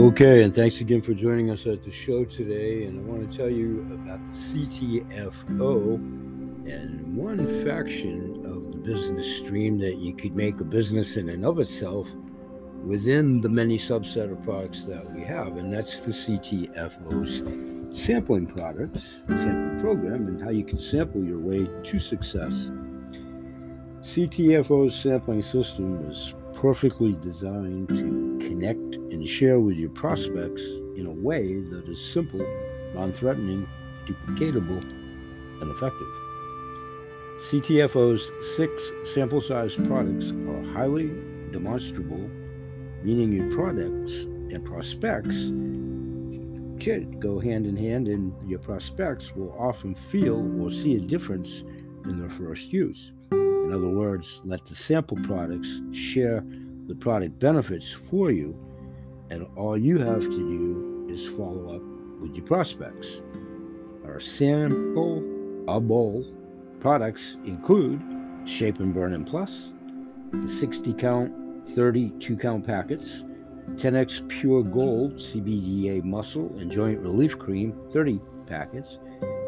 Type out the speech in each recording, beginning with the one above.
Okay, and thanks again for joining us at the show today. And I want to tell you about the CTFO and one faction of the business stream that you could make a business in and of itself within the many subset of products that we have. And that's the CTFO's sampling products, sampling program, and how you can sample your way to success. CTFO's sampling system is perfectly designed to connect and share with your prospects in a way that is simple, non threatening, duplicatable, and effective. CTFO's six sample sized products are highly demonstrable, meaning your products and prospects should go hand in hand, and your prospects will often feel or see a difference in their first use. In other words, let the sample products share the product benefits for you, and all you have to do is follow up with your prospects. Our sample bowl products include Shape and Burn and Plus, the 60 count, 32 count packets, 10x Pure Gold CBDA Muscle and Joint Relief Cream 30 packets,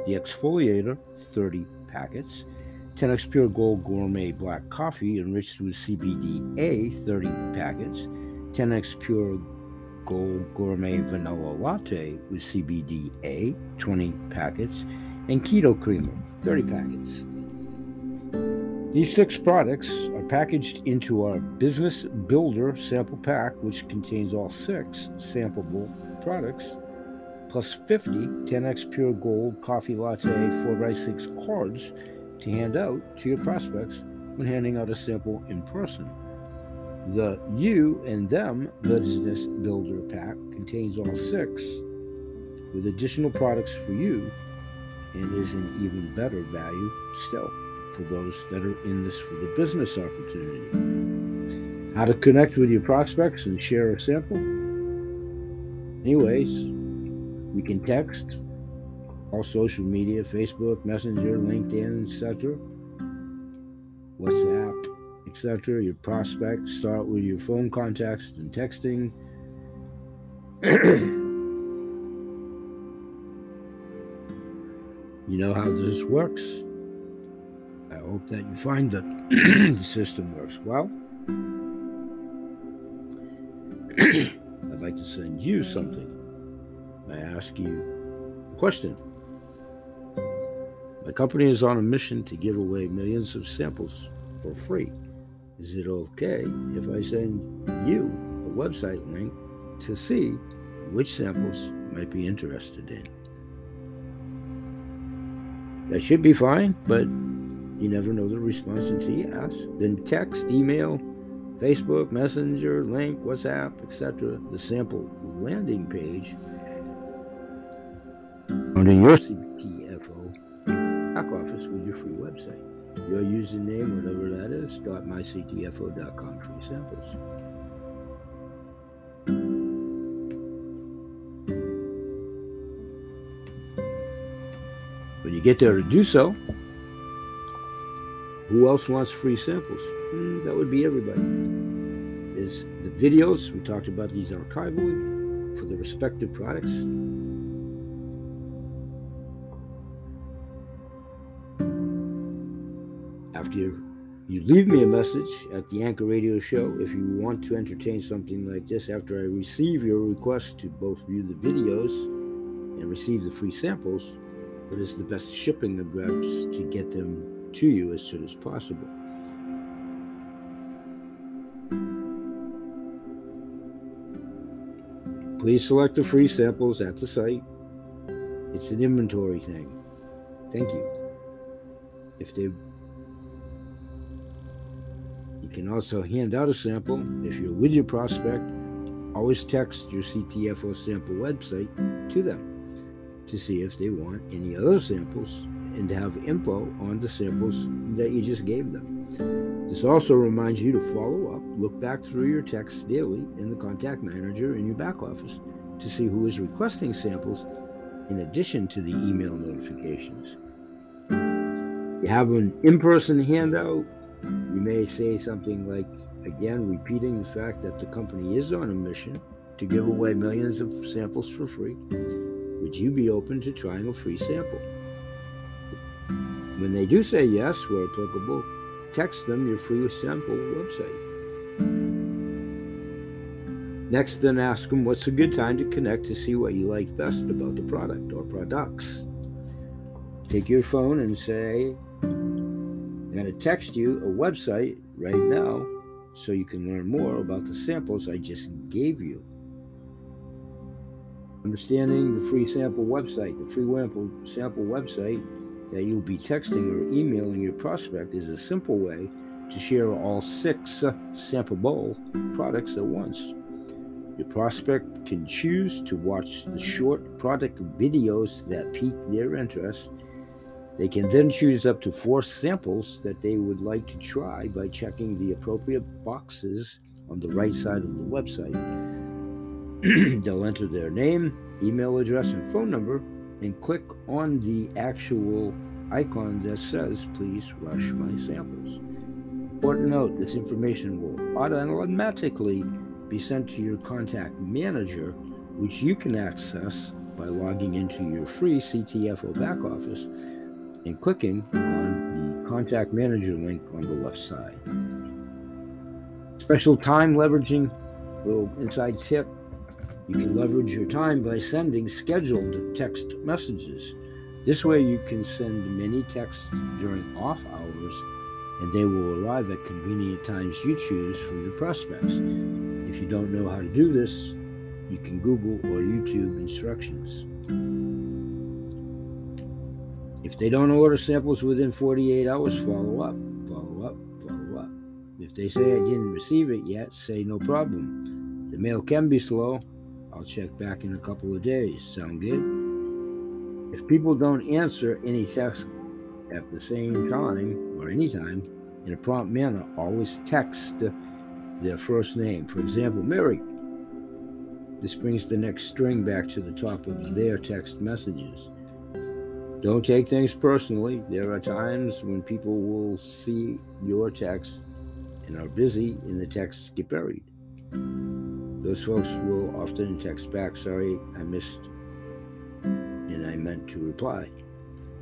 the Exfoliator 30 packets, 10x Pure Gold Gourmet Black Coffee enriched with CBDA 30 packets, 10x Pure Gold Gourmet Vanilla Latte with CBDA 20 packets, and Keto Creamer 30 packets. These six products are packaged into our Business Builder sample pack, which contains all six sampleable products, plus 50 10x Pure Gold Coffee Latte 4x6 cards to hand out to your prospects when handing out a sample in person. The You and Them Business Builder Pack contains all six with additional products for you and is an even better value still for those that are in this for the business opportunity. How to connect with your prospects and share a sample? Anyways, we can text, all social media Facebook, Messenger, LinkedIn, etc., WhatsApp, etc. Your prospects start with your phone contacts and texting. you know how this works. I hope that you find that the system works well. I'd like to send you something. I ask you a question. My company is on a mission to give away millions of samples for free. Is it okay if I send you a website link to see which samples might be interested in? That should be fine, but you never know the response until you ask. Then text, email, Facebook, Messenger, link, WhatsApp, etc. The sample landing page under your CTFO with your free website. Your username, whatever that is, myctfo.com free samples. When you get there to do so, who else wants free samples? Mm, that would be everybody. Is the videos, we talked about these archivally for the respective products. You, you leave me a message at the Anchor Radio Show if you want to entertain something like this after I receive your request to both view the videos and receive the free samples, what is the best shipping address to get them to you as soon as possible? Please select the free samples at the site. It's an inventory thing. Thank you. If they can also hand out a sample if you're with your prospect. Always text your CTFO sample website to them to see if they want any other samples and to have info on the samples that you just gave them. This also reminds you to follow up, look back through your texts daily in the contact manager in your back office to see who is requesting samples in addition to the email notifications. You have an in person handout. You may say something like, again, repeating the fact that the company is on a mission to give away millions of samples for free. Would you be open to trying a free sample? When they do say yes, where applicable, text them your free sample website. Next, then ask them what's a good time to connect to see what you like best about the product or products. Take your phone and say, I'm going to text you a website right now so you can learn more about the samples I just gave you. Understanding the free sample website, the free sample website that you'll be texting or emailing your prospect is a simple way to share all six uh, bowl products at once. Your prospect can choose to watch the short product videos that pique their interest. They can then choose up to four samples that they would like to try by checking the appropriate boxes on the right side of the website. They'll enter their name, email address, and phone number and click on the actual icon that says, Please rush my samples. Important note this information will automatically be sent to your contact manager, which you can access by logging into your free CTFO back office and clicking on the contact manager link on the left side. Special time leveraging little inside tip you can leverage your time by sending scheduled text messages. This way, you can send many texts during off hours and they will arrive at convenient times you choose from your prospects. If you don't know how to do this, you can Google or YouTube instructions. If they don't order samples within 48 hours, follow up, follow up, follow up. If they say I didn't receive it yet, say no problem. The mail can be slow, I'll check back in a couple of days. Sound good? If people don't answer any text at the same time or anytime in a prompt manner, always text their first name. For example, Mary. This brings the next string back to the top of their text messages. Don't take things personally. There are times when people will see your text and are busy and the texts get buried. Those folks will often text back, sorry, I missed and I meant to reply.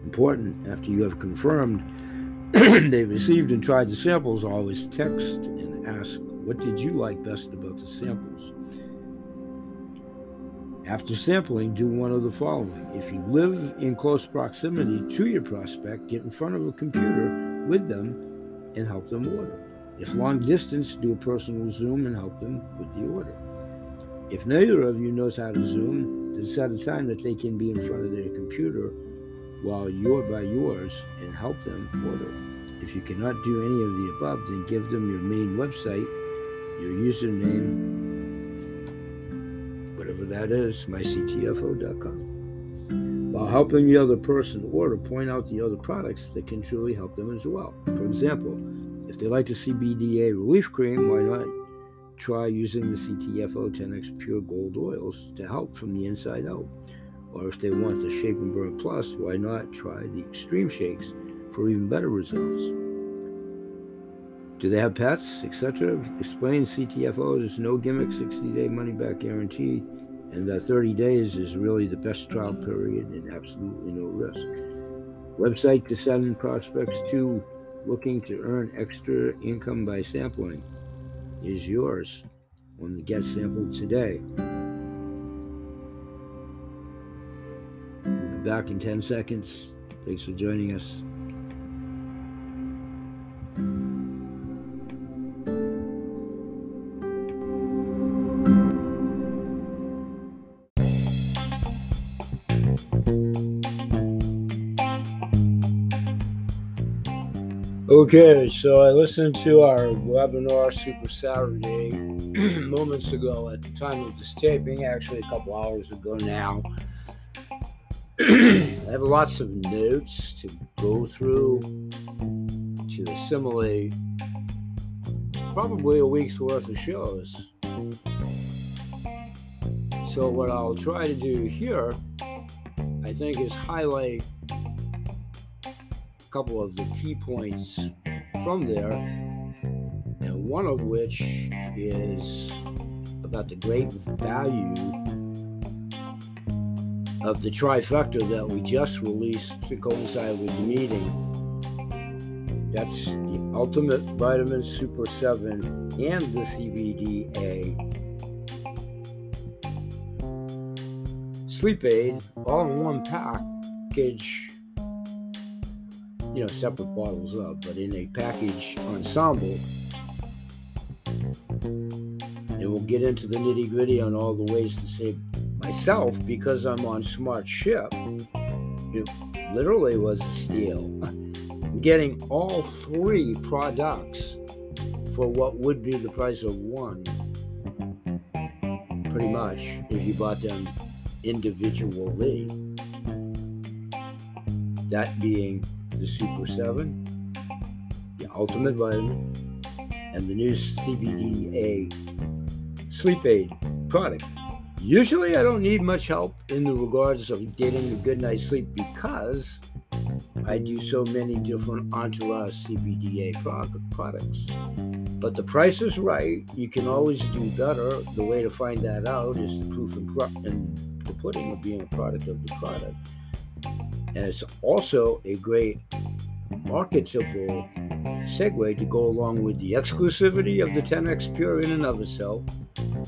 Important, after you have confirmed they received and tried the samples, always text and ask, What did you like best about the samples? After sampling, do one of the following. If you live in close proximity to your prospect, get in front of a computer with them and help them order. If long distance, do a personal Zoom and help them with the order. If neither of you knows how to Zoom, then set a time that they can be in front of their computer while you're by yours and help them order. If you cannot do any of the above, then give them your main website, your username, that is, myctfo.com. While helping the other person order, point out the other products that can truly help them as well. For example, if they like to CBDA relief cream, why not try using the CTFO 10X Pure Gold oils to help from the inside out. Or if they want the Shape and Burn Plus, why not try the Extreme Shakes for even better results? Do they have pets, etc.? Explain CTFO. There's no gimmick 60 day money back guarantee, and that 30 days is really the best trial period and absolutely no risk. Website to send prospects to looking to earn extra income by sampling is yours when the get sampled today. We'll be back in 10 seconds. Thanks for joining us. Okay, so I listened to our webinar Super Saturday moments ago at the time of this taping, actually a couple hours ago now. I have lots of notes to go through to assimilate probably a week's worth of shows. So, what I'll try to do here, I think, is highlight couple of the key points from there, and one of which is about the great value of the trifecta that we just released to coincide with the meeting. That's the Ultimate Vitamin Super 7 and the CBDA sleep aid all in one package. You know, separate bottles of, but in a package ensemble. And we'll get into the nitty gritty on all the ways to save myself because I'm on Smart Ship. It literally was a steal. Getting all three products for what would be the price of one, pretty much, if you bought them individually. That being the Super 7, the Ultimate Vitamin, and the new CBDA sleep aid product. Usually, I don't need much help in the regards of getting a good night's sleep because I do so many different entourage CBDA products. But the price is right. You can always do better. The way to find that out is the proof pro- and the pudding of being a product of the product. And it's also a great marketable segue to go along with the exclusivity of the 10x Pure in and of itself,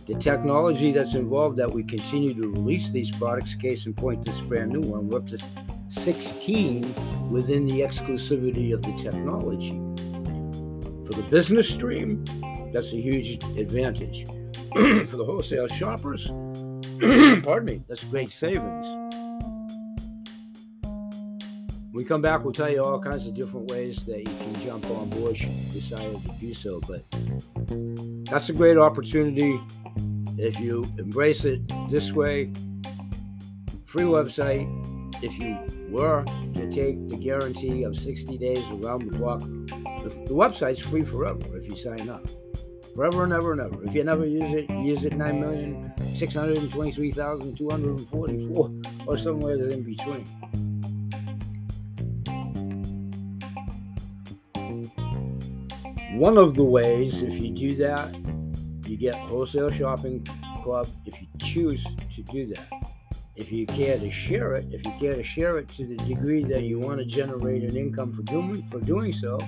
the technology that's involved that we continue to release these products. Case in point, this brand new one, we're up to 16 within the exclusivity of the technology. For the business stream, that's a huge advantage. For the wholesale shoppers, pardon me, that's great savings. When we come back, we'll tell you all kinds of different ways that you can jump on board should you decide to do so. But that's a great opportunity if you embrace it this way. Free website. If you were to take the guarantee of 60 days around the clock, the website's free forever if you sign up. Forever and ever and ever. If you never use it, use it 9,623,244 or somewhere in between. One of the ways, if you do that, you get Wholesale Shopping Club if you choose to do that. If you care to share it, if you care to share it to the degree that you want to generate an income for doing for doing so,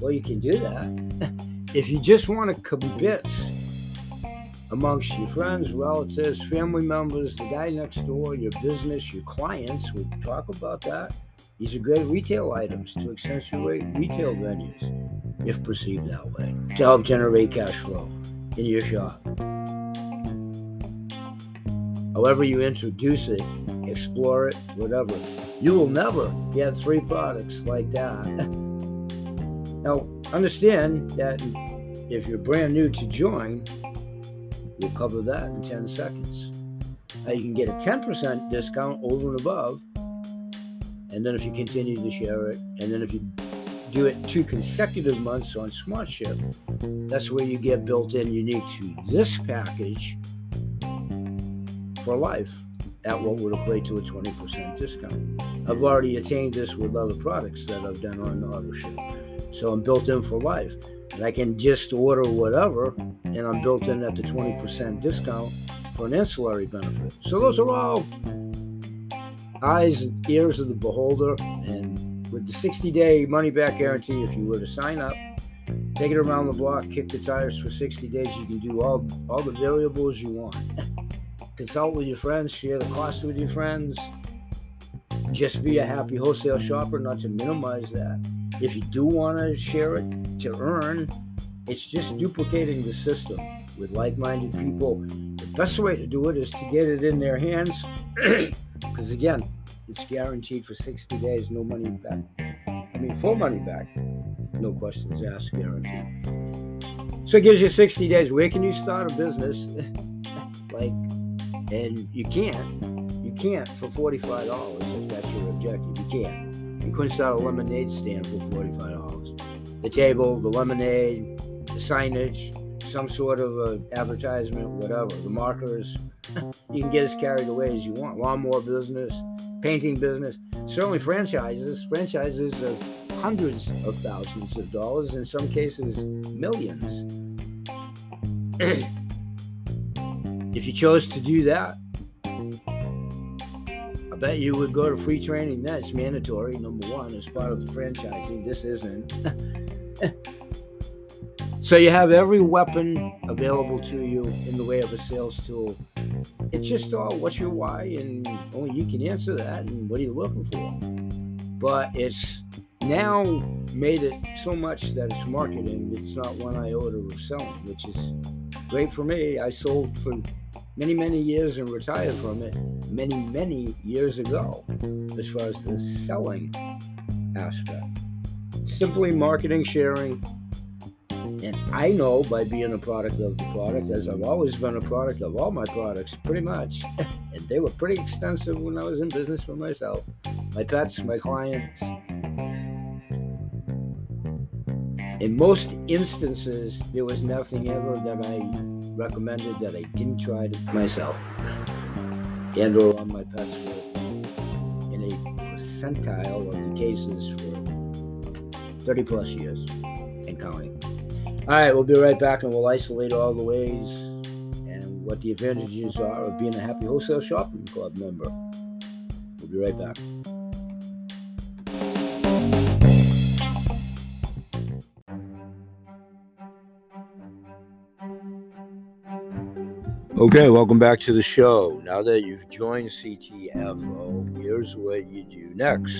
well, you can do that. if you just want to kibitz amongst your friends, relatives, family members, the guy next door, your business, your clients, we talk about that. These are great retail items to accentuate retail venues, if perceived that way, to help generate cash flow in your shop. However, you introduce it, explore it, whatever, you will never get three products like that. now, understand that if you're brand new to join, we'll cover that in 10 seconds. Now, you can get a 10% discount over and above and then if you continue to share it, and then if you do it two consecutive months on SmartShip, that's where you get built in unique to this package for life at what would equate to a 20% discount. I've already attained this with other products that I've done on AutoShip. So I'm built in for life. And I can just order whatever, and I'm built in at the 20% discount for an ancillary benefit. So those are all eyes and ears of the beholder. And with the 60 day money back guarantee, if you were to sign up, take it around the block, kick the tires for 60 days, you can do all, all the variables you want. Consult with your friends, share the cost with your friends. Just be a happy wholesale shopper, not to minimize that. If you do want to share it to earn, it's just duplicating the system with like minded people. The best way to do it is to get it in their hands because again, it's guaranteed for 60 days, no money back. I mean, full money back, no questions asked, guaranteed. So it gives you 60 days. Where can you start a business? like, and you can't. You can't for $45 if that's your objective. You can't. You couldn't start a lemonade stand for $45. The table, the lemonade, the signage, some sort of a advertisement, whatever, the markers, you can get as carried away as you want. Lawnmower business, painting business, certainly franchises. Franchises are hundreds of thousands of dollars, in some cases, millions. if you chose to do that, I bet you would go to free training. That's mandatory, number one, as part of the franchising. This isn't. so you have every weapon available to you in the way of a sales tool. It's just all what's your why, and only you can answer that, and what are you looking for. But it's now made it so much that it's marketing. It's not one iota of selling, which is great for me. I sold for many, many years and retired from it many, many years ago as far as the selling aspect. Simply marketing, sharing. And I know by being a product of the product, as I've always been a product of all my products, pretty much. and they were pretty extensive when I was in business for myself. My pets, my clients, in most instances, there was nothing ever that I recommended that I didn't try it myself and or on my pets were in a percentile of the cases for 30 plus years and counting. All right, we'll be right back and we'll isolate all the ways and what the advantages are of being a happy wholesale shopping club member. We'll be right back. Okay, welcome back to the show. Now that you've joined CTFO, here's what you do next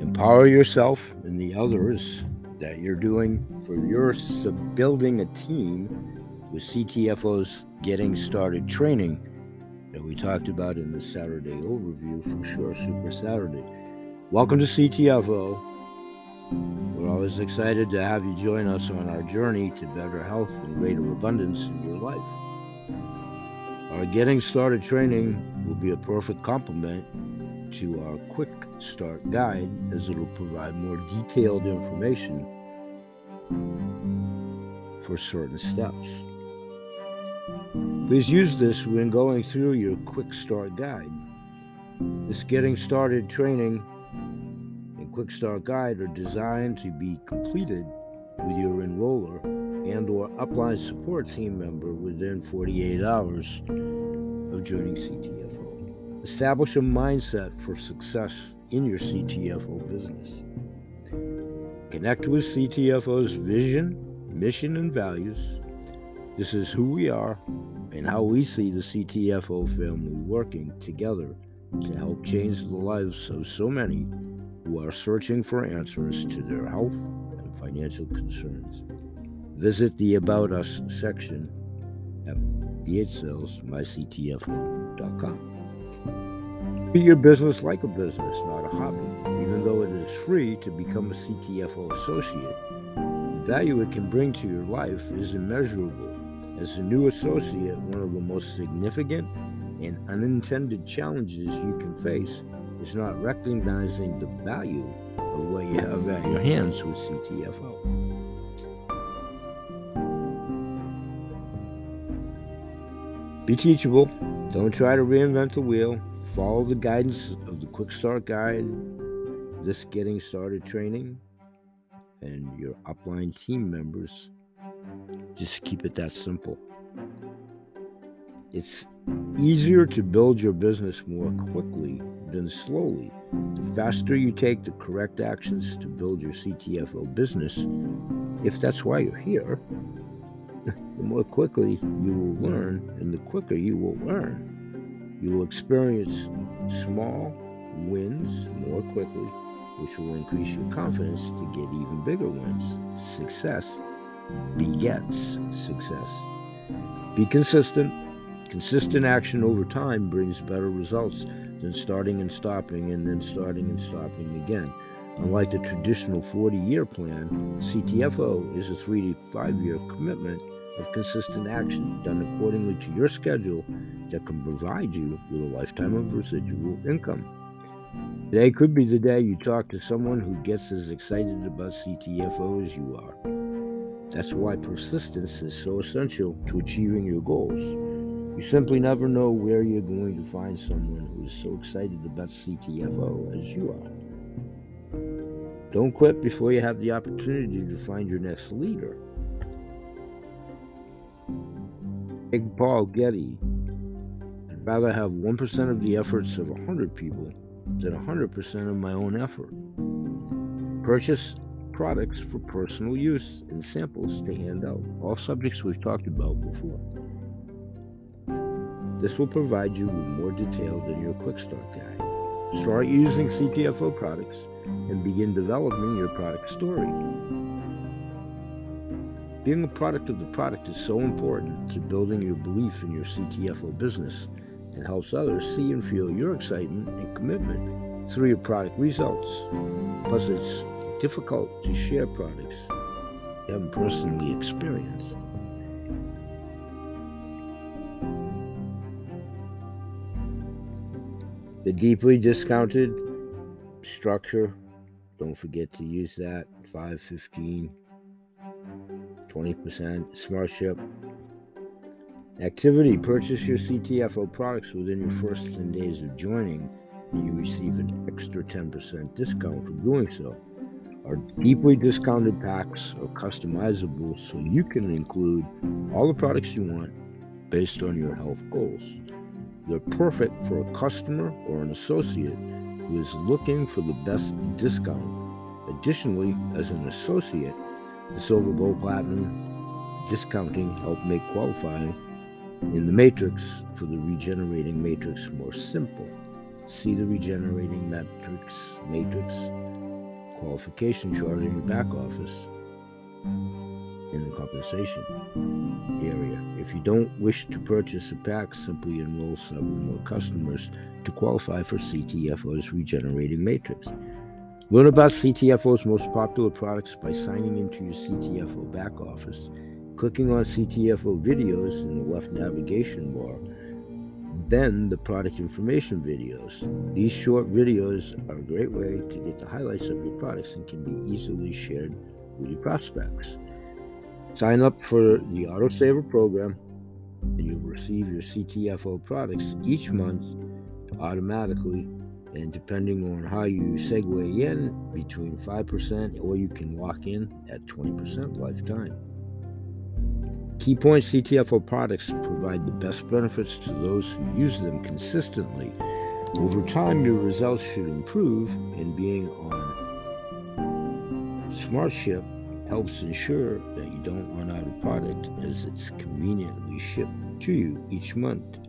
empower yourself and the others that you're doing for your building a team with CTFO's Getting Started training that we talked about in the Saturday overview for sure, Super Saturday. Welcome to CTFO. We're always excited to have you join us on our journey to better health and greater abundance in your life. Our Getting Started training will be a perfect complement to our Quick Start Guide as it will provide more detailed information for certain steps. Please use this when going through your Quick Start Guide. This Getting Started training and Quick Start Guide are designed to be completed with your enroller and or upline support team member within 48 hours of joining CTFO. Establish a mindset for success in your CTFO business. Connect with CTFO's vision, mission, and values. This is who we are and how we see the CTFO family working together to help change the lives of so many who are searching for answers to their health and financial concerns. Visit the About Us section at bhsalesmyctfo.com. Be your business like a business, not a hobby. Even though it is free to become a CTFO associate, the value it can bring to your life is immeasurable. As a new associate, one of the most significant and unintended challenges you can face is not recognizing the value of what you have at your hands with CTFO. Be teachable. Don't try to reinvent the wheel. Follow the guidance of the Quick Start Guide, this Getting Started training, and your upline team members. Just keep it that simple. It's easier to build your business more quickly than slowly. The faster you take the correct actions to build your CTFO business, if that's why you're here, the more quickly you will learn, and the quicker you will learn. You will experience small wins more quickly, which will increase your confidence to get even bigger wins. Success begets success. Be consistent Consistent action over time brings better results than starting and stopping and then starting and stopping again. Unlike the traditional 40 year plan, CTFO is a three to five year commitment of consistent action done accordingly to your schedule that can provide you with a lifetime of residual income. Today could be the day you talk to someone who gets as excited about CTFO as you are. That's why persistence is so essential to achieving your goals. You simply never know where you're going to find someone who is so excited about CTFO as you are. Don't quit before you have the opportunity to find your next leader. Big Paul Getty, I'd rather have 1% of the efforts of 100 people than 100% of my own effort. Purchase products for personal use and samples to hand out. All subjects we've talked about before. This will provide you with more detail than your quick start guide. Start using CTFO products and begin developing your product story. Being a product of the product is so important to building your belief in your CTFO business and helps others see and feel your excitement and commitment through your product results. Plus, it's difficult to share products you haven't personally experienced. The deeply discounted structure, don't forget to use that 5, 15, 20%. Smart Ship. Activity Purchase your CTFO products within your first 10 days of joining, and you receive an extra 10% discount for doing so. Our deeply discounted packs are customizable so you can include all the products you want based on your health goals. They're perfect for a customer or an associate who is looking for the best discount. Additionally, as an associate, the silver, gold, platinum discounting help make qualifying in the matrix for the regenerating matrix more simple. See the regenerating matrix matrix qualification chart in your back office in the compensation area. If you don't wish to purchase a pack, simply enroll several more customers to qualify for CTFO's regenerating matrix. Learn about CTFO's most popular products by signing into your CTFO back office, clicking on CTFO videos in the left navigation bar, then the product information videos. These short videos are a great way to get the highlights of your products and can be easily shared with your prospects. Sign up for the autosaver program and you'll receive your CTFO products each month automatically and depending on how you segue in between 5% or you can lock in at 20% lifetime Keypoint CTFO products provide the best benefits to those who use them consistently. Over time, your results should improve, and being on SmartShip helps ensure that you don't run out of product as it's conveniently shipped to you each month.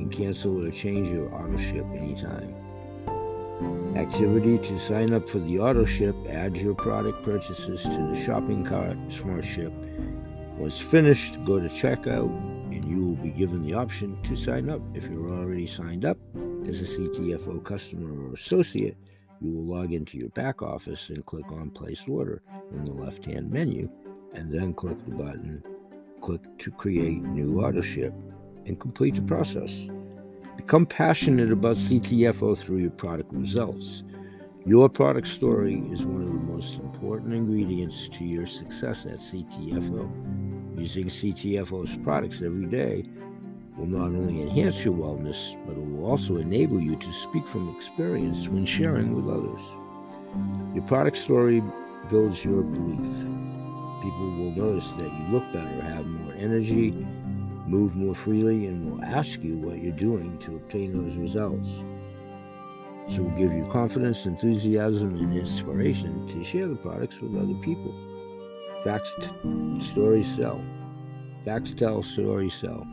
Can cancel or change your auto ship anytime. Activity to sign up for the auto ship, add your product purchases to the shopping cart, Smart Ship. Once finished, go to checkout and you will be given the option to sign up. If you're already signed up as a CTFO customer or associate, you will log into your back office and click on Place Order in the left hand menu, and then click the button Click to create new auto ship and complete the process. Become passionate about CTFO through your product results. Your product story is one of the most important ingredients to your success at CTFO. Using CTFO's products every day will not only enhance your wellness, but it will also enable you to speak from experience when sharing with others. Your product story builds your belief. People will notice that you look better, have more energy, move more freely, and will ask you what you're doing to obtain those results. So will give you confidence, enthusiasm, and inspiration to share the products with other people. Facts, t- stories sell. Facts tell, stories sell.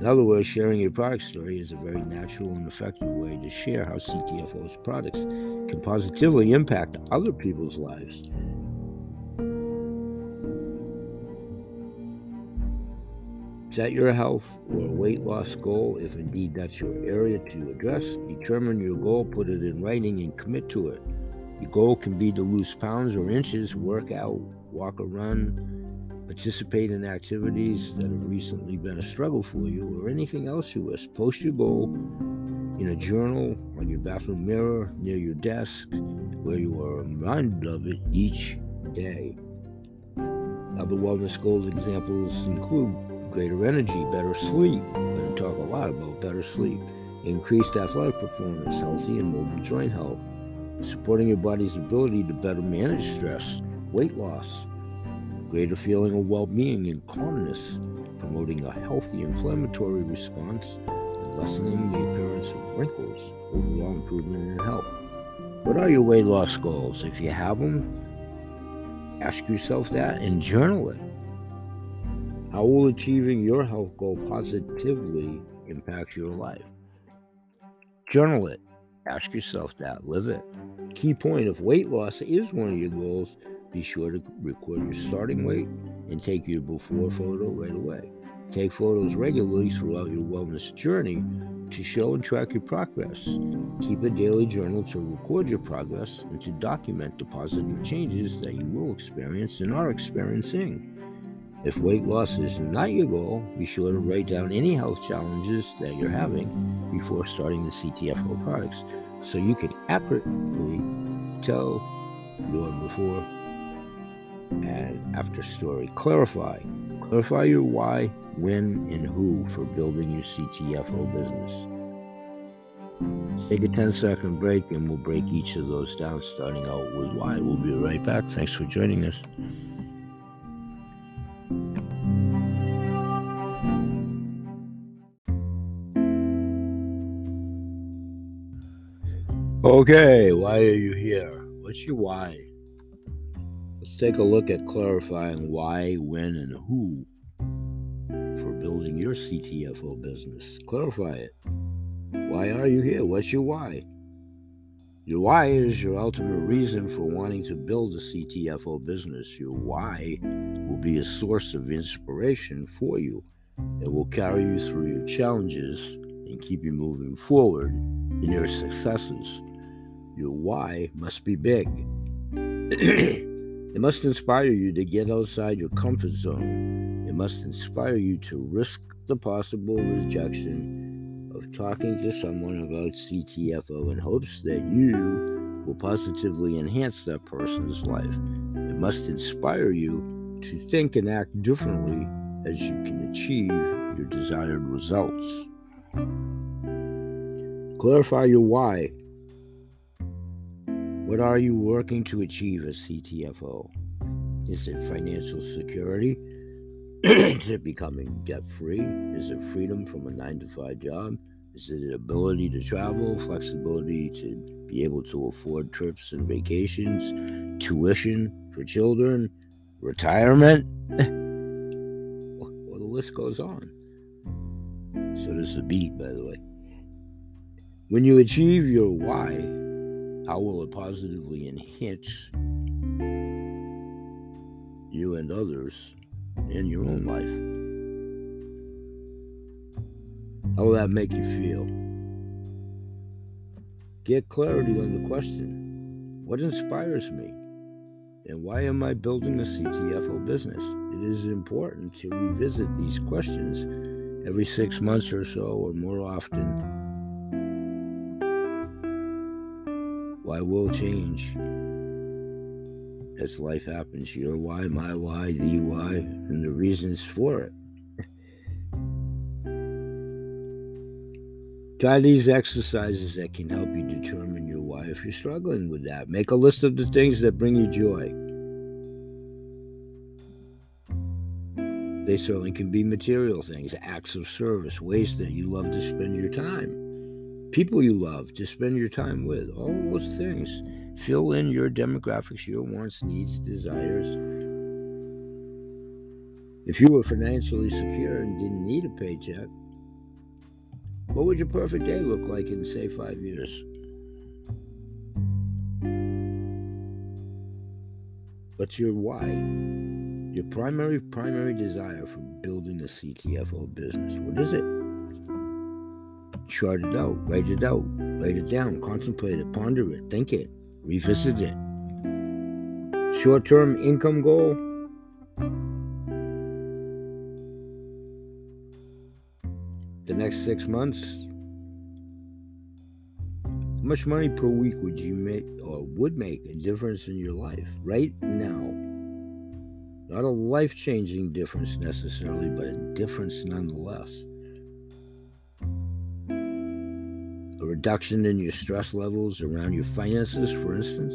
In other words, sharing your product story is a very natural and effective way to share how CTFO's products can positively impact other people's lives. Set your health or weight loss goal if indeed that's your area to address. Determine your goal, put it in writing, and commit to it. Your goal can be to lose pounds or inches, work out, walk or run, participate in activities that have recently been a struggle for you, or anything else you wish. Post your goal in a journal, on your bathroom mirror, near your desk, where you are reminded of it each day. Other wellness goal examples include greater energy, better sleep. We're going to talk a lot about better sleep, increased athletic performance, healthy and mobile joint health, supporting your body's ability to better manage stress, weight loss, greater feeling of well being and calmness, promoting a healthy inflammatory response and lessening the appearance of wrinkles, overall improvement in health. What are your weight loss goals? If you have them, ask yourself that and journal it. How will achieving your health goal positively impact your life? Journal it. Ask yourself that. Live it. Key point if weight loss is one of your goals, be sure to record your starting weight and take your before photo right away. Take photos regularly throughout your wellness journey to show and track your progress. Keep a daily journal to record your progress and to document the positive changes that you will experience and are experiencing. If weight loss is not your goal, be sure to write down any health challenges that you're having before starting the CTFO products so you can accurately tell your before and after story. Clarify. Clarify your why, when, and who for building your CTFO business. Take a 10 second break and we'll break each of those down, starting out with why. We'll be right back. Thanks for joining us. Okay, why are you here? What's your why? Let's take a look at clarifying why, when, and who for building your CTFO business. Clarify it. Why are you here? What's your why? Your why is your ultimate reason for wanting to build a CTFO business. Your why will be a source of inspiration for you. It will carry you through your challenges and keep you moving forward in your successes. Your why must be big. it must inspire you to get outside your comfort zone. It must inspire you to risk the possible rejection of talking to someone about CTFO in hopes that you will positively enhance that person's life. It must inspire you to think and act differently as you can achieve your desired results. Clarify your why what are you working to achieve as CTFO? Is it financial security? Is it becoming debt free? Is it freedom from a nine to five job? Is it the ability to travel, flexibility to be able to afford trips and vacations, tuition for children, retirement? well, the list goes on. So does the beat, by the way. When you achieve your why, how will it positively enhance you and others in your own hmm. life? How will that make you feel? Get clarity on the question What inspires me? And why am I building a CTFO business? It is important to revisit these questions every six months or so or more often why will change as life happens. Your why, my why, the why, and the reasons for it. Try these exercises that can help you determine your why if you're struggling with that. Make a list of the things that bring you joy. They certainly can be material things, acts of service, ways that you love to spend your time people you love to spend your time with, all those things. Fill in your demographics, your wants, needs, desires. If you were financially secure and didn't need a paycheck, what would your perfect day look like in, say, five years? What's your why? Your primary, primary desire for building a CTFO business. What is it? Chart it out, write it out, write it down, contemplate it, ponder it, think it, revisit it. Short term income goal. The next six months. How much money per week would you make or would make a difference in your life right now? Not a life changing difference necessarily, but a difference nonetheless. A reduction in your stress levels around your finances, for instance,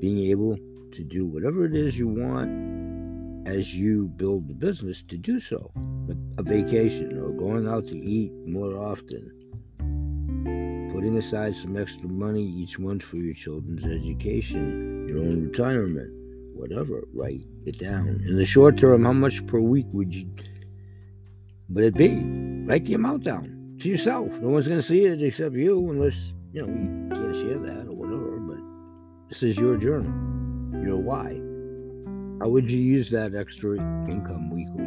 being able to do whatever it is you want as you build the business to do so. A vacation or going out to eat more often. Putting aside some extra money each month for your children's education, your own retirement, whatever. Write it down. In the short term, how much per week would you would it be? Write the amount down to yourself. No one's going to see it except you, unless you know you can't share that or whatever. But this is your journal, your why. How would you use that extra income weekly?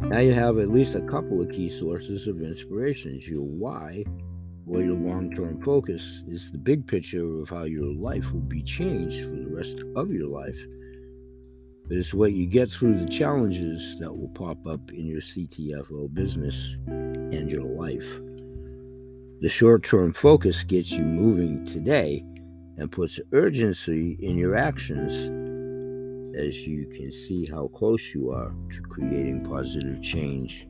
now you have at least a couple of key sources of inspirations. Your why, or your long term focus, is the big picture of how your life will be changed for the rest of your life. But it's what you get through the challenges that will pop up in your CTFO business and your life. The short term focus gets you moving today and puts urgency in your actions as you can see how close you are to creating positive change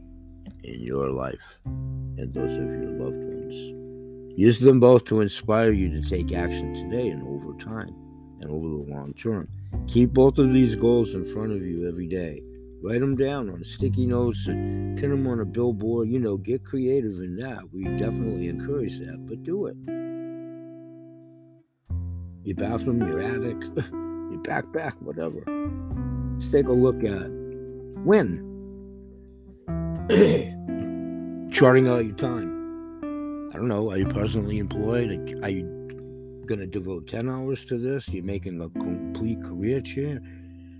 in your life and those of your loved ones. Use them both to inspire you to take action today and over time and over the long term. Keep both of these goals in front of you every day. Write them down on sticky notes and pin them on a billboard. You know, get creative in that. We definitely encourage that, but do it your bathroom, your attic, your backpack, whatever. Let's take a look at when. Charting out your time. I don't know. Are you personally employed? Are you going to devote 10 hours to this? You're making a complete career change?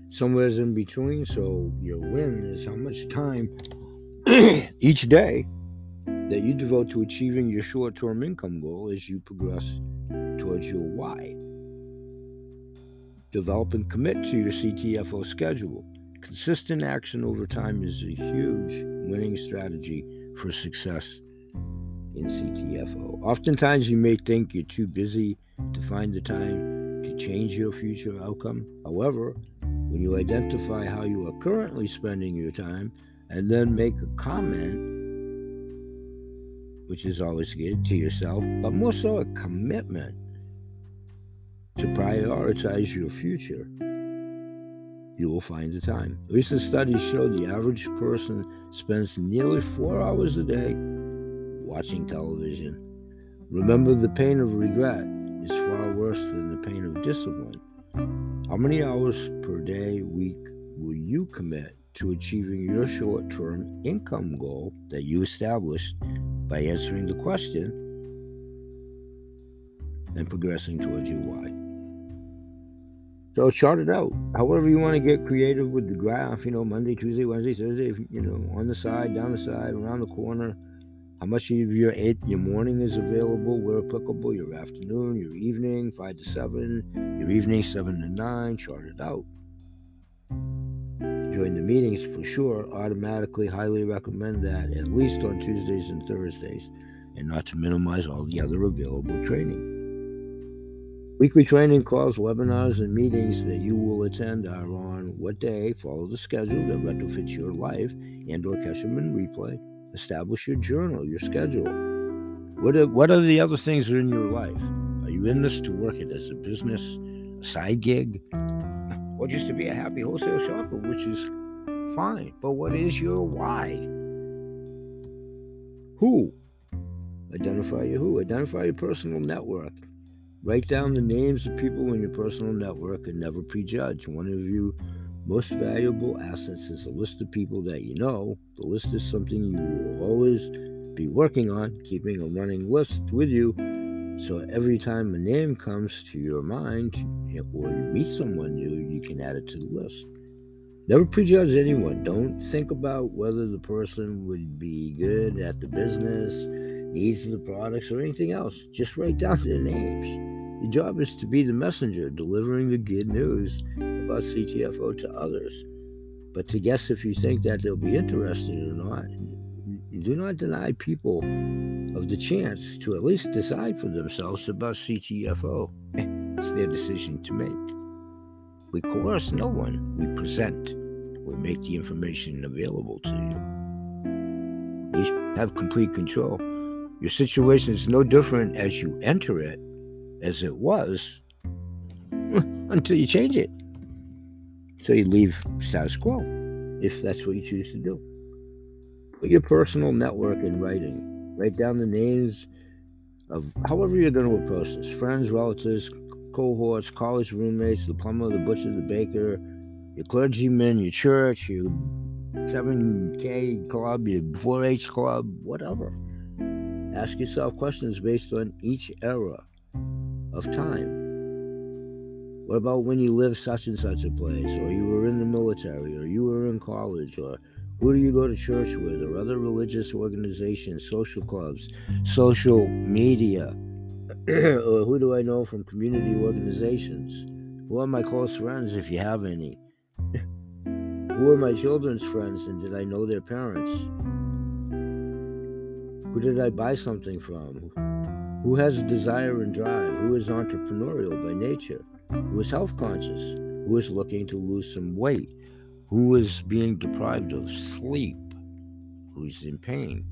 Somewhere's in between. So your win is how much time each day that you devote to achieving your short term income goal as you progress towards your why. Develop and commit to your CTFO schedule. Consistent action over time is a huge winning strategy for success in CTFO. Oftentimes, you may think you're too busy to find the time to change your future outcome. However, when you identify how you are currently spending your time and then make a comment, which is always good to yourself, but more so a commitment to prioritize your future, you will find the time. Recent studies show the average person spends nearly four hours a day watching television. Remember, the pain of regret is far worse than the pain of discipline. How many hours per day, week will you commit to achieving your short term income goal that you established by answering the question and progressing towards your why? So chart it out. However you want to get creative with the graph, you know, Monday, Tuesday, Wednesday, Thursday, you know, on the side, down the side, around the corner. How much of your eight, your morning is available, where applicable, your afternoon, your evening, five to seven, your evening, seven to nine, chart it out. Join the meetings for sure. Automatically highly recommend that at least on Tuesdays and Thursdays, and not to minimize all the other available training. Weekly training calls, webinars, and meetings that you will attend are on what day. Follow the schedule that retrofits your life and or catch them in replay. Establish your journal, your schedule. What are, what are the other things that are in your life? Are you in this to work it as a business, a side gig, or just to be a happy wholesale shopper, which is fine. But what is your why? Who? Identify your who. Identify your personal network. Write down the names of people in your personal network and never prejudge. One of your most valuable assets is a list of people that you know. The list is something you will always be working on, keeping a running list with you. So every time a name comes to your mind or you meet someone new, you can add it to the list. Never prejudge anyone. Don't think about whether the person would be good at the business, needs the products, or anything else. Just write down their names. Your job is to be the messenger, delivering the good news about CTFO to others. But to guess if you think that they'll be interested or not, do not deny people of the chance to at least decide for themselves about CTFO. It's their decision to make. We coerce no one, we present. We make the information available to you. You have complete control. Your situation is no different as you enter it as it was until you change it. So you leave status quo if that's what you choose to do. Put your personal network in writing. Write down the names of however you're going to approach this friends, relatives, cohorts, college roommates, the plumber, the butcher, the baker, your clergyman, your church, your 7K club, your 4 H club, whatever. Ask yourself questions based on each era of time. What about when you lived such and such a place, or you were in the military, or you were in college, or who do you go to church with, or other religious organizations, social clubs, social media, or who do I know from community organizations? Who are my close friends, if you have any? who are my children's friends, and did I know their parents? Who did I buy something from? Who has a desire and drive? Who is entrepreneurial by nature? Who is health conscious? Who is looking to lose some weight? Who is being deprived of sleep? Who's in pain?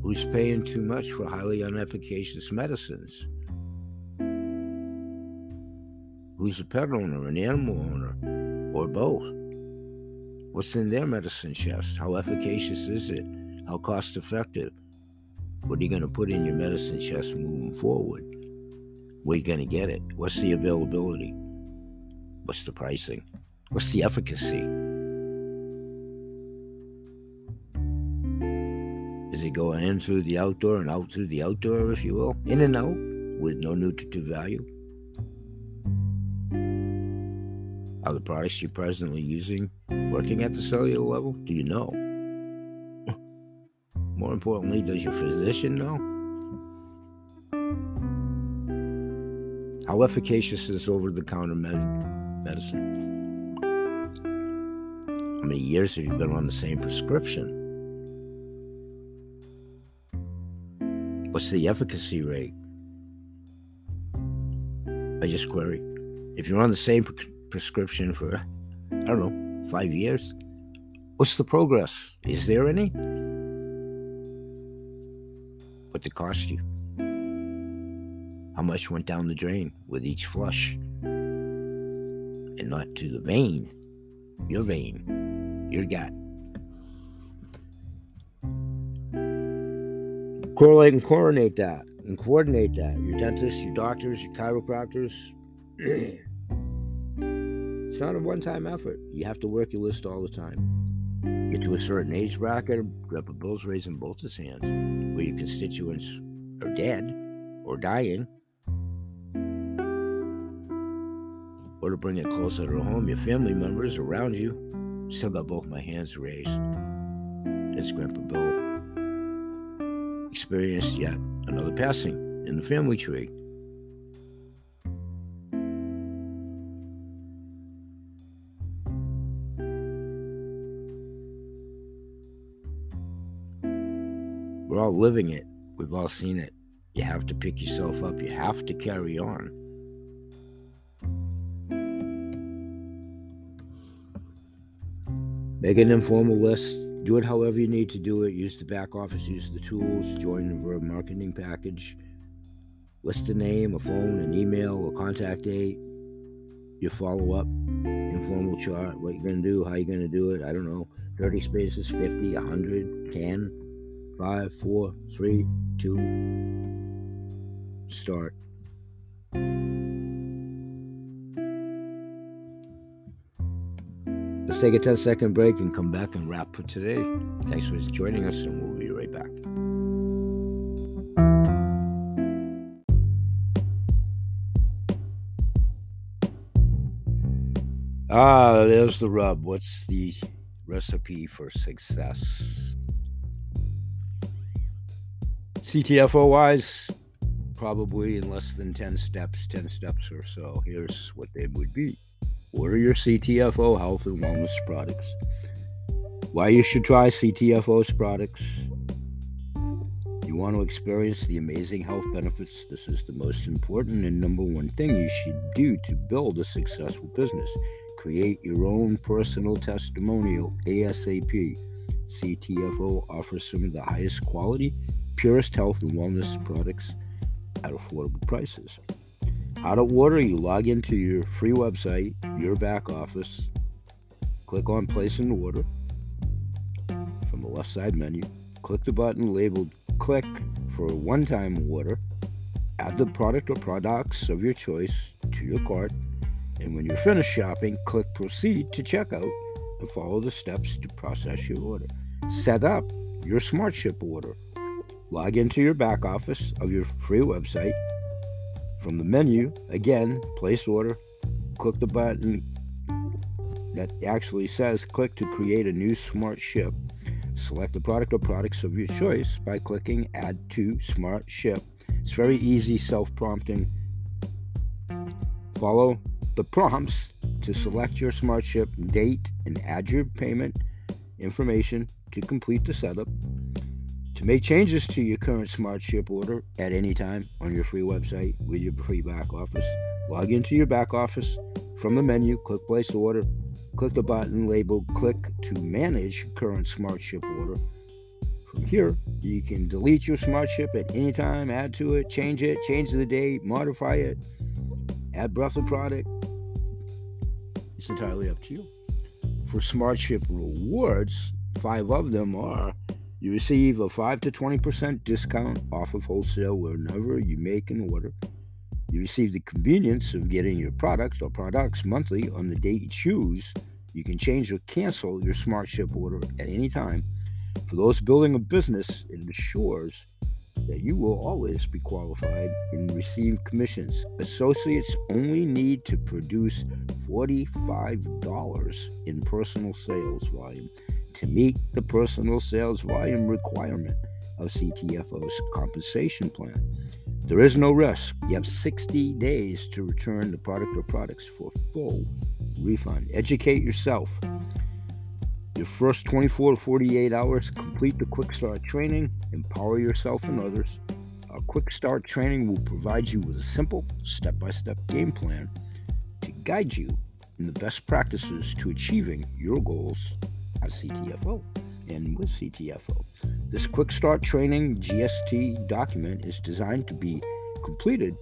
Who's paying too much for highly unefficacious medicines? Who's a pet owner, an animal owner, or both? What's in their medicine chest? How efficacious is it? How cost effective? What are you going to put in your medicine chest moving forward? Where are you going to get it? What's the availability? What's the pricing? What's the efficacy? Is it going in through the outdoor and out through the outdoor, if you will? In and out with no nutritive value? Are the products you're presently using working at the cellular level? Do you know? More importantly, does your physician know? How efficacious is over the counter med- medicine? How many years have you been on the same prescription? What's the efficacy rate? I just query. If you're on the same pre- prescription for, I don't know, five years, what's the progress? Is there any? What it cost you. How much went down the drain with each flush. And not to the vein, your vein, your gut. Correlate and coordinate that and coordinate that. Your dentists, your doctors, your chiropractors. it's not a one time effort. You have to work your list all the time. Get to a certain age bracket, Grandpa Bill's raising both his hands, where your constituents are dead or dying. Or to bring it closer to home, your family members around you still got both my hands raised. As Grandpa Bill experienced yet another passing in the family tree. We're all living it. We've all seen it. You have to pick yourself up. You have to carry on. Make an informal list. Do it however you need to do it. Use the back office, use the tools, join the Verb marketing package. List a name, a phone, an email, a contact date, your follow up, informal chart, what you're going to do, how you're going to do it. I don't know. 30 spaces, 50, 100, 10 five, four, three, two, start. Let's take a 10 second break and come back and wrap for today. Thanks for joining us, and we'll be right back. Ah, there's the rub. What's the recipe for success? CTFO wise, probably in less than 10 steps, 10 steps or so. Here's what they would be Order your CTFO health and wellness products. Why you should try CTFO's products. You want to experience the amazing health benefits. This is the most important and number one thing you should do to build a successful business. Create your own personal testimonial ASAP. CTFO offers some of the highest quality purest health and wellness products at affordable prices. How to order, you log into your free website, your back office, click on Place an Order from the left side menu. Click the button labeled Click for a one time order. Add the product or products of your choice to your cart. And when you're finished shopping, click Proceed to checkout and follow the steps to process your order. Set up your SmartShip order. Log into your back office of your free website. From the menu, again, place order. Click the button that actually says click to create a new SmartShip. Select the product or products of your choice by clicking Add to SmartShip. It's very easy, self prompting. Follow the prompts to select your SmartShip date and add your payment information to complete the setup. To make changes to your current SmartShip order at any time on your free website with your free back office, log into your back office from the menu, click Place Order, click the button labeled Click to Manage Current SmartShip Order. From here, you can delete your SmartShip at any time, add to it, change it, change the date, modify it, add breath of product. It's entirely up to you. For SmartShip rewards, five of them are you receive a 5 to 20% discount off of wholesale whenever you make an order. You receive the convenience of getting your products or products monthly on the date you choose. You can change or cancel your SmartShip order at any time. For those building a business, it ensures that you will always be qualified and receive commissions. Associates only need to produce $45 in personal sales volume to meet the personal sales volume requirement of CTFO's compensation plan. There is no risk. You have 60 days to return the product or products for full refund. Educate yourself. Your first 24 to 48 hours, complete the Quick Start training, empower yourself and others. Our Quick Start training will provide you with a simple step by step game plan to guide you in the best practices to achieving your goals as CTFO and with CTFO. This Quick Start Training GST document is designed to be completed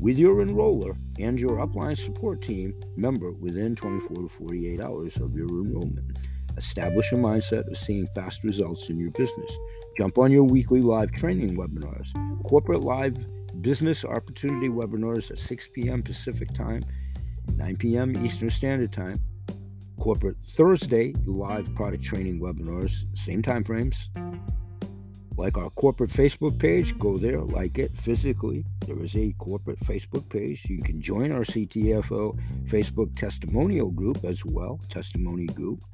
with your enroller and your upline support team member within 24 to 48 hours of your enrollment. Establish a mindset of seeing fast results in your business. Jump on your weekly live training webinars, corporate live business opportunity webinars at 6 p.m. Pacific Time, 9 p.m. Eastern Standard Time corporate Thursday live product training webinars, same time frames. Like our corporate Facebook page, go there, like it physically. There is a corporate Facebook page. You can join our CTFO Facebook testimonial group as well, testimony group.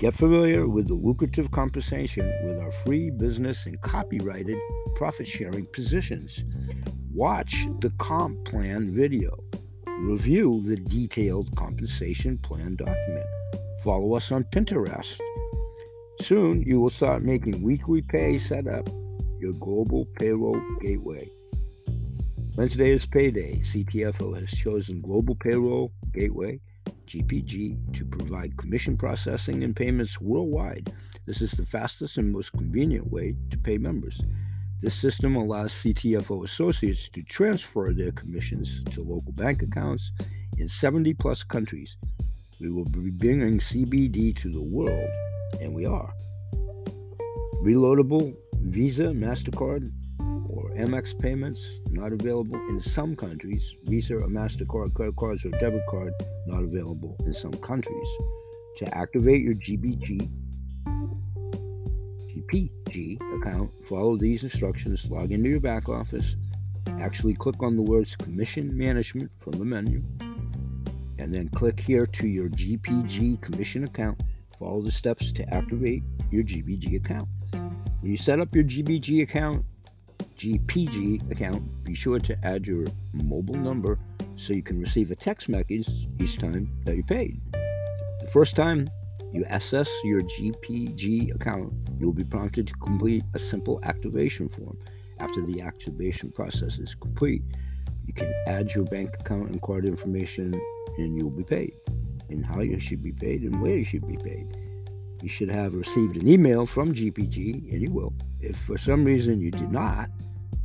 Get familiar with the lucrative compensation with our free business and copyrighted profit sharing positions. Watch the comp plan video Review the detailed compensation plan document. Follow us on Pinterest. Soon you will start making weekly pay set up your global payroll gateway. Wednesday is payday. CTFO has chosen Global Payroll Gateway, GPG, to provide commission processing and payments worldwide. This is the fastest and most convenient way to pay members. This system allows CTFO associates to transfer their commissions to local bank accounts in 70 plus countries. We will be bringing CBD to the world, and we are. Reloadable Visa, MasterCard, or MX payments not available in some countries. Visa or MasterCard credit cards or debit card not available in some countries. To activate your GBG, PG account, follow these instructions, log into your back office, actually click on the words Commission Management from the menu, and then click here to your GPG commission account. Follow the steps to activate your GBG account. When you set up your GBG account, GPG account, be sure to add your mobile number so you can receive a text message each time that you paid. The first time you access your GPG account, you will be prompted to complete a simple activation form. After the activation process is complete, you can add your bank account and card information and you'll be paid. And how you should be paid and where you should be paid. You should have received an email from GPG, and you will. If for some reason you did not,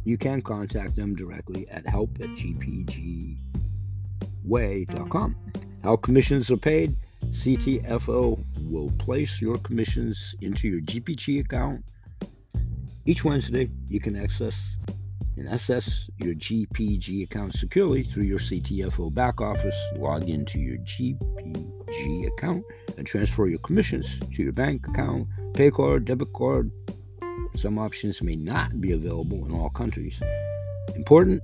you can contact them directly at help at gpgway.com. How commissions are paid CTFO will place your commissions into your GPG account. Each Wednesday, you can access and assess your GPG account securely through your CTFO back office. Log into your GPG account and transfer your commissions to your bank account, pay card, debit card. Some options may not be available in all countries. Important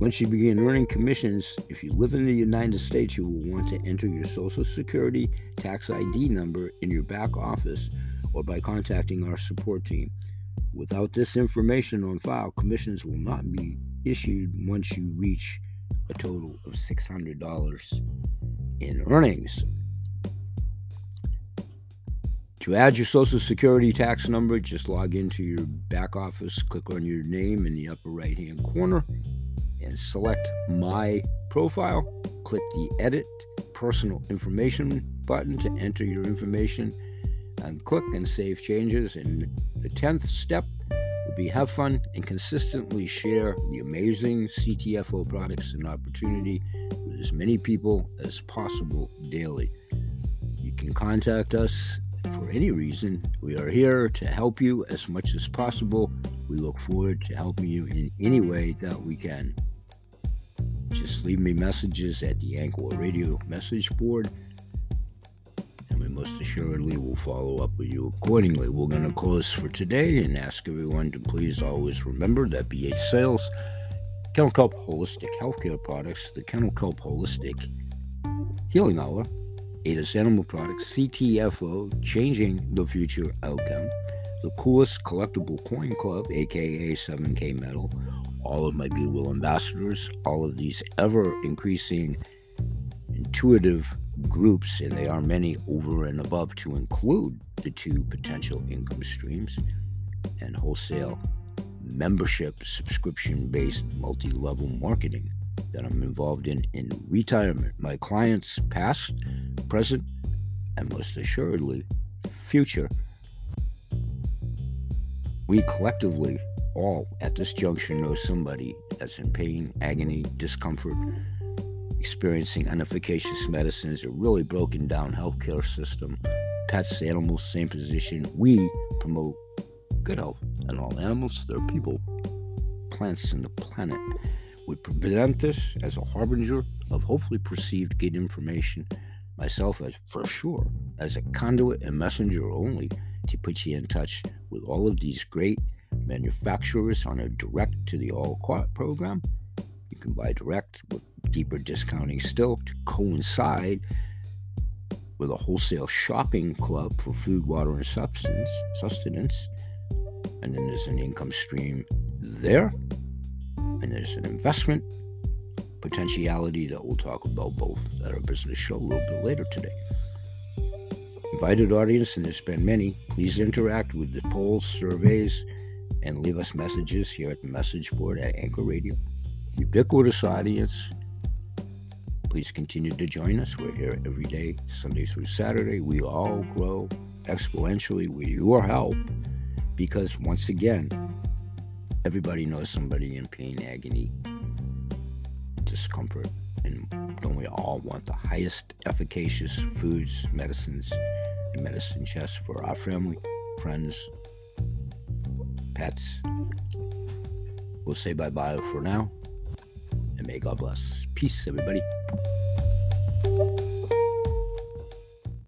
once you begin earning commissions, if you live in the United States, you will want to enter your Social Security tax ID number in your back office or by contacting our support team. Without this information on file, commissions will not be issued once you reach a total of $600 in earnings. To add your Social Security tax number, just log into your back office, click on your name in the upper right hand corner, and select My Profile. Click the Edit Personal Information button to enter your information and click and save changes. And the 10th step would be have fun and consistently share the amazing CTFO products and opportunity with as many people as possible daily. You can contact us for any reason. We are here to help you as much as possible. We look forward to helping you in any way that we can. Just leave me messages at the Anchor Radio message board, and we most assuredly will follow up with you accordingly. We're going to close for today and ask everyone to please always remember that BH Sales, Kennel Kelp Holistic Healthcare Products, the Kennel Kelp Holistic Healing Hour, Ada's Animal Products, CTFO, Changing the Future Outcome, the coolest collectible coin club, aka 7K Metal, all of my Goodwill ambassadors, all of these ever increasing intuitive groups, and they are many over and above to include the two potential income streams and wholesale membership subscription based multi level marketing that I'm involved in in retirement. My clients, past, present, and most assuredly, future, we collectively all at this juncture know somebody that's in pain, agony, discomfort, experiencing inefficacious medicines, a really broken down healthcare system, pets, animals, same position. We promote good health in all animals, their people, plants, and the planet. We present this as a harbinger of hopefully perceived good information. Myself, as for sure, as a conduit and messenger only to put you in touch with all of these great manufacturers on a direct to the all quat program. You can buy direct with deeper discounting still to coincide with a wholesale shopping club for food, water, and substance sustenance. And then there's an income stream there. And there's an investment potentiality that we'll talk about both at our business show a little bit later today. Invited audience, and there's been many, please interact with the polls, surveys, and leave us messages here at the message board at Anchor Radio. Ubiquitous audience, please continue to join us. We're here every day, Sunday through Saturday. We all grow exponentially with your help because, once again, everybody knows somebody in pain, agony, discomfort, and don't we all want the highest efficacious foods, medicines, and medicine chest for our family, friends, pets. We'll say bye bye for now. And may God bless. Peace, everybody.